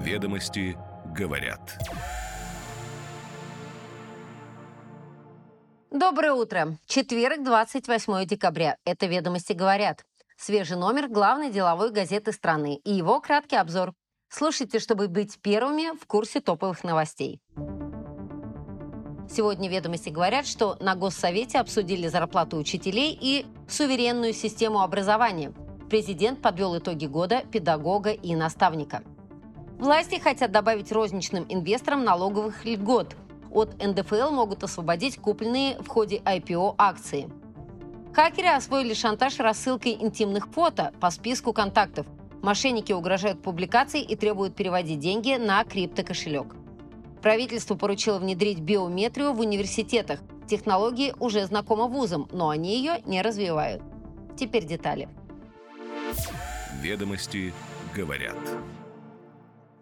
Ведомости говорят. Доброе утро. Четверг, 28 декабря. Это «Ведомости говорят». Свежий номер главной деловой газеты страны и его краткий обзор. Слушайте, чтобы быть первыми в курсе топовых новостей. Сегодня «Ведомости» говорят, что на Госсовете обсудили зарплату учителей и суверенную систему образования. Президент подвел итоги года педагога и наставника. Власти хотят добавить розничным инвесторам налоговых льгот. От НДФЛ могут освободить купленные в ходе IPO акции. Хакеры освоили шантаж рассылкой интимных фото по списку контактов. Мошенники угрожают публикацией и требуют переводить деньги на криптокошелек. Правительство поручило внедрить биометрию в университетах. Технологии уже знакомы вузам, но они ее не развивают. Теперь детали. Ведомости говорят.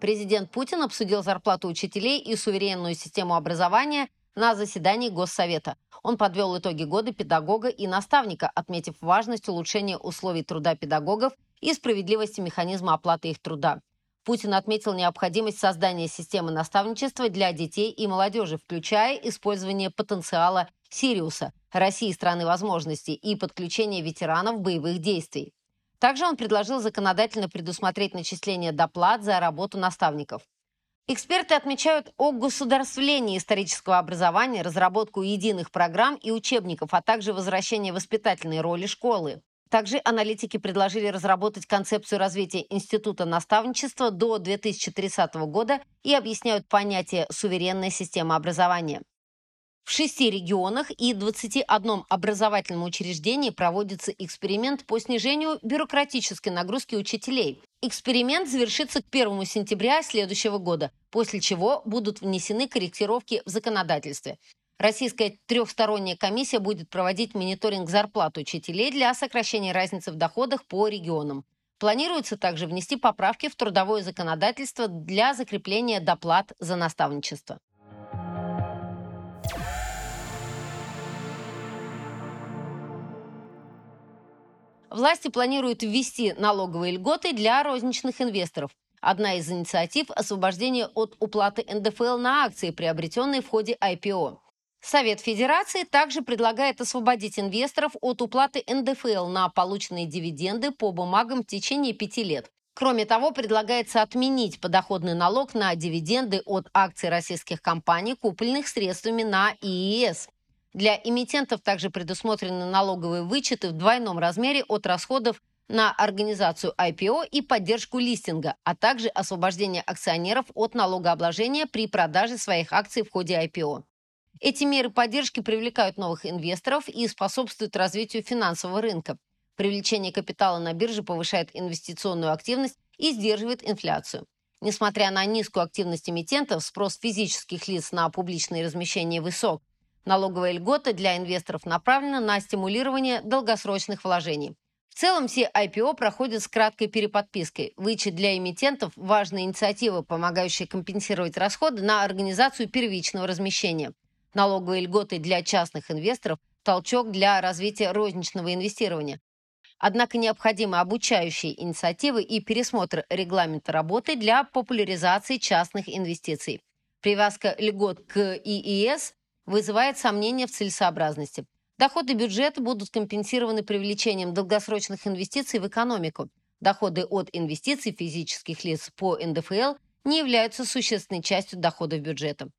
Президент Путин обсудил зарплату учителей и суверенную систему образования на заседании Госсовета. Он подвел итоги года педагога и наставника, отметив важность улучшения условий труда педагогов и справедливости механизма оплаты их труда. Путин отметил необходимость создания системы наставничества для детей и молодежи, включая использование потенциала «Сириуса» – России страны возможностей и подключение ветеранов боевых действий. Также он предложил законодательно предусмотреть начисление доплат за работу наставников. Эксперты отмечают о государствлении исторического образования, разработку единых программ и учебников, а также возвращение воспитательной роли школы. Также аналитики предложили разработать концепцию развития института наставничества до 2030 года и объясняют понятие «суверенная система образования». В шести регионах и 21 образовательном учреждении проводится эксперимент по снижению бюрократической нагрузки учителей. Эксперимент завершится к 1 сентября следующего года, после чего будут внесены корректировки в законодательстве. Российская трехсторонняя комиссия будет проводить мониторинг зарплат учителей для сокращения разницы в доходах по регионам. Планируется также внести поправки в трудовое законодательство для закрепления доплат за наставничество. Власти планируют ввести налоговые льготы для розничных инвесторов. Одна из инициатив – освобождение от уплаты НДФЛ на акции, приобретенные в ходе IPO. Совет Федерации также предлагает освободить инвесторов от уплаты НДФЛ на полученные дивиденды по бумагам в течение пяти лет. Кроме того, предлагается отменить подоходный налог на дивиденды от акций российских компаний, купленных средствами на ИИС. Для эмитентов также предусмотрены налоговые вычеты в двойном размере от расходов на организацию IPO и поддержку листинга, а также освобождение акционеров от налогообложения при продаже своих акций в ходе IPO. Эти меры поддержки привлекают новых инвесторов и способствуют развитию финансового рынка. Привлечение капитала на бирже повышает инвестиционную активность и сдерживает инфляцию. Несмотря на низкую активность эмитентов, спрос физических лиц на публичные размещения высок. Налоговая льгота для инвесторов направлена на стимулирование долгосрочных вложений. В целом все IPO проходят с краткой переподпиской. Вычет для эмитентов – важная инициатива, помогающая компенсировать расходы на организацию первичного размещения – налоговые льготы для частных инвесторов, толчок для развития розничного инвестирования. Однако необходимы обучающие инициативы и пересмотр регламента работы для популяризации частных инвестиций. Привязка льгот к ИИС вызывает сомнения в целесообразности. Доходы бюджета будут компенсированы привлечением долгосрочных инвестиций в экономику. Доходы от инвестиций физических лиц по НДФЛ не являются существенной частью доходов бюджета.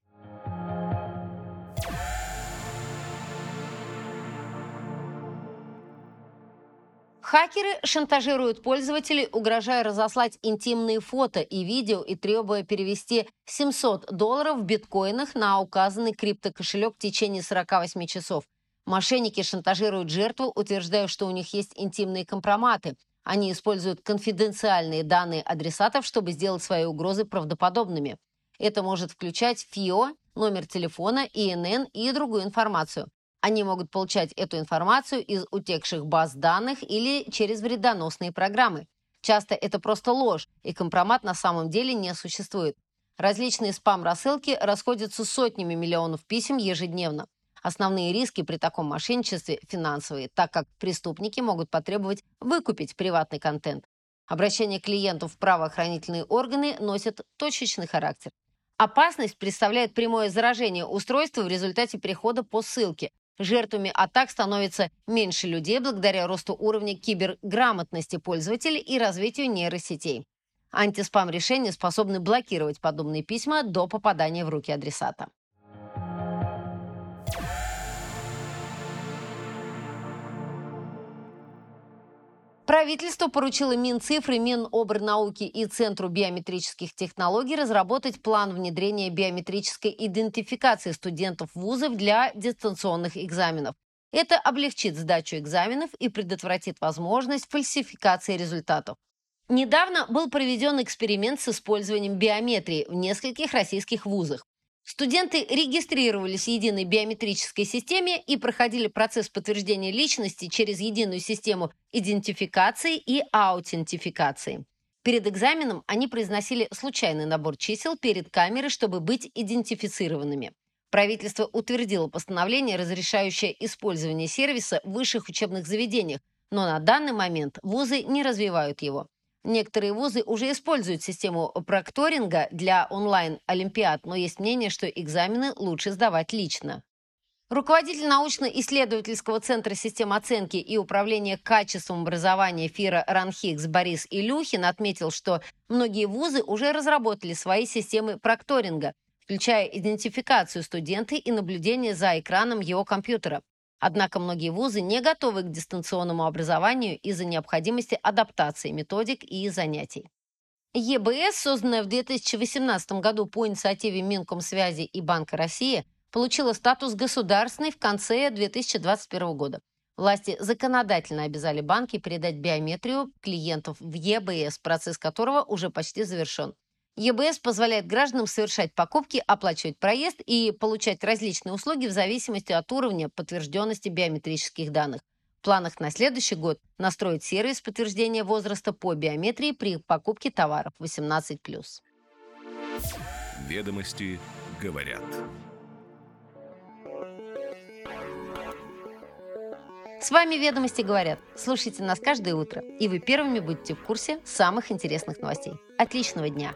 Хакеры шантажируют пользователей, угрожая разослать интимные фото и видео и требуя перевести 700 долларов в биткоинах на указанный криптокошелек в течение 48 часов. Мошенники шантажируют жертву, утверждая, что у них есть интимные компроматы. Они используют конфиденциальные данные адресатов, чтобы сделать свои угрозы правдоподобными. Это может включать ФИО, номер телефона, ИНН и другую информацию. Они могут получать эту информацию из утекших баз данных или через вредоносные программы. Часто это просто ложь, и компромат на самом деле не существует. Различные спам-рассылки расходятся сотнями миллионов писем ежедневно. Основные риски при таком мошенничестве финансовые, так как преступники могут потребовать выкупить приватный контент. Обращения клиентов в правоохранительные органы носят точечный характер. Опасность представляет прямое заражение устройства в результате перехода по ссылке. Жертвами атак становится меньше людей благодаря росту уровня киберграмотности пользователей и развитию нейросетей. Антиспам-решения способны блокировать подобные письма до попадания в руки адресата. Правительство поручило Минцифры, Минобрнауки и Центру биометрических технологий разработать план внедрения биометрической идентификации студентов вузов для дистанционных экзаменов. Это облегчит сдачу экзаменов и предотвратит возможность фальсификации результатов. Недавно был проведен эксперимент с использованием биометрии в нескольких российских вузах. Студенты регистрировались в единой биометрической системе и проходили процесс подтверждения личности через единую систему идентификации и аутентификации. Перед экзаменом они произносили случайный набор чисел перед камерой, чтобы быть идентифицированными. Правительство утвердило постановление, разрешающее использование сервиса в высших учебных заведениях, но на данный момент вузы не развивают его. Некоторые вузы уже используют систему прокторинга для онлайн-олимпиад, но есть мнение, что экзамены лучше сдавать лично. Руководитель научно-исследовательского центра систем оценки и управления качеством образования ФИРа РАНХИКС Борис Илюхин отметил, что многие вузы уже разработали свои системы прокторинга, включая идентификацию студента и наблюдение за экраном его компьютера. Однако многие вузы не готовы к дистанционному образованию из-за необходимости адаптации методик и занятий. ЕБС, созданная в 2018 году по инициативе Минкомсвязи и Банка России, получила статус государственной в конце 2021 года. Власти законодательно обязали банки передать биометрию клиентов в ЕБС, процесс которого уже почти завершен. ЕБС позволяет гражданам совершать покупки, оплачивать проезд и получать различные услуги в зависимости от уровня подтвержденности биометрических данных. В планах на следующий год настроить сервис подтверждения возраста по биометрии при покупке товаров 18+. Ведомости говорят. С вами «Ведомости говорят». Слушайте нас каждое утро, и вы первыми будете в курсе самых интересных новостей. Отличного дня!